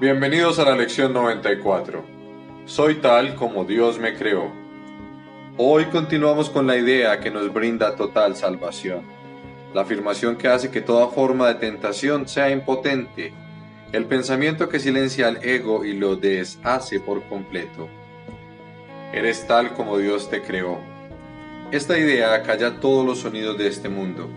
Bienvenidos a la lección 94. Soy tal como Dios me creó. Hoy continuamos con la idea que nos brinda total salvación, la afirmación que hace que toda forma de tentación sea impotente, el pensamiento que silencia al ego y lo deshace por completo. Eres tal como Dios te creó. Esta idea calla todos los sonidos de este mundo,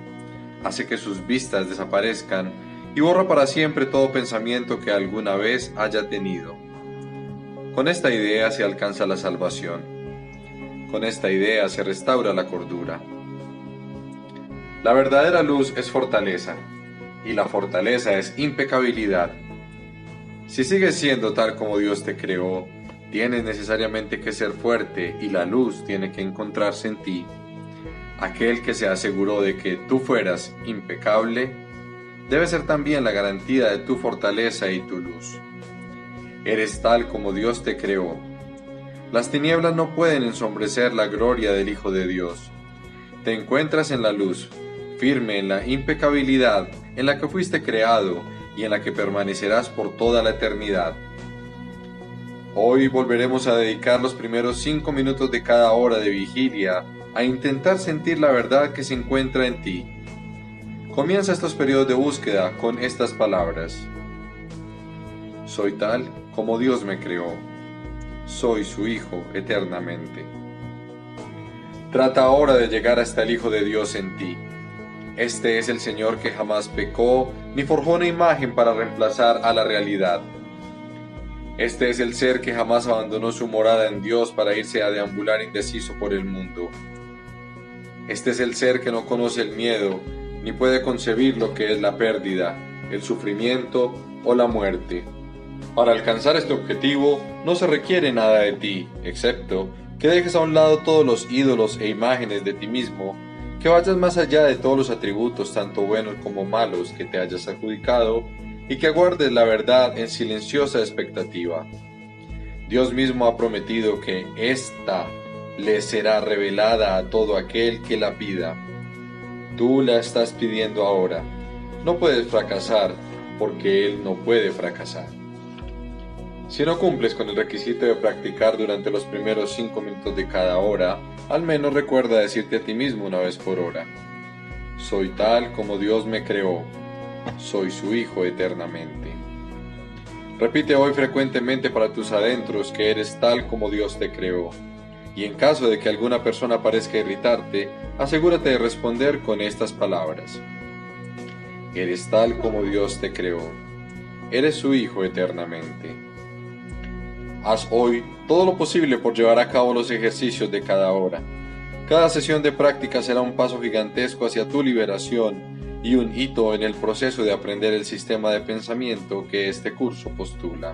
hace que sus vistas desaparezcan y borra para siempre todo pensamiento que alguna vez haya tenido. Con esta idea se alcanza la salvación. Con esta idea se restaura la cordura. La verdadera luz es fortaleza, y la fortaleza es impecabilidad. Si sigues siendo tal como Dios te creó, tienes necesariamente que ser fuerte y la luz tiene que encontrarse en ti. Aquel que se aseguró de que tú fueras impecable, debe ser también la garantía de tu fortaleza y tu luz. Eres tal como Dios te creó. Las tinieblas no pueden ensombrecer la gloria del Hijo de Dios. Te encuentras en la luz, firme en la impecabilidad en la que fuiste creado y en la que permanecerás por toda la eternidad. Hoy volveremos a dedicar los primeros cinco minutos de cada hora de vigilia a intentar sentir la verdad que se encuentra en ti Comienza estos periodos de búsqueda con estas palabras. Soy tal como Dios me creó. Soy su Hijo eternamente. Trata ahora de llegar hasta el Hijo de Dios en ti. Este es el Señor que jamás pecó ni forjó una imagen para reemplazar a la realidad. Este es el ser que jamás abandonó su morada en Dios para irse a deambular indeciso por el mundo. Este es el ser que no conoce el miedo ni puede concebir lo que es la pérdida, el sufrimiento o la muerte. Para alcanzar este objetivo no se requiere nada de ti, excepto que dejes a un lado todos los ídolos e imágenes de ti mismo, que vayas más allá de todos los atributos, tanto buenos como malos, que te hayas adjudicado, y que aguardes la verdad en silenciosa expectativa. Dios mismo ha prometido que ésta le será revelada a todo aquel que la pida. Tú la estás pidiendo ahora. No puedes fracasar porque Él no puede fracasar. Si no cumples con el requisito de practicar durante los primeros cinco minutos de cada hora, al menos recuerda decirte a ti mismo una vez por hora, soy tal como Dios me creó, soy su Hijo eternamente. Repite hoy frecuentemente para tus adentros que eres tal como Dios te creó y en caso de que alguna persona parezca irritarte, asegúrate de responder con estas palabras. Eres tal como Dios te creó. Eres su Hijo eternamente. Haz hoy todo lo posible por llevar a cabo los ejercicios de cada hora. Cada sesión de práctica será un paso gigantesco hacia tu liberación y un hito en el proceso de aprender el sistema de pensamiento que este curso postula.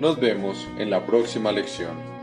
Nos vemos en la próxima lección.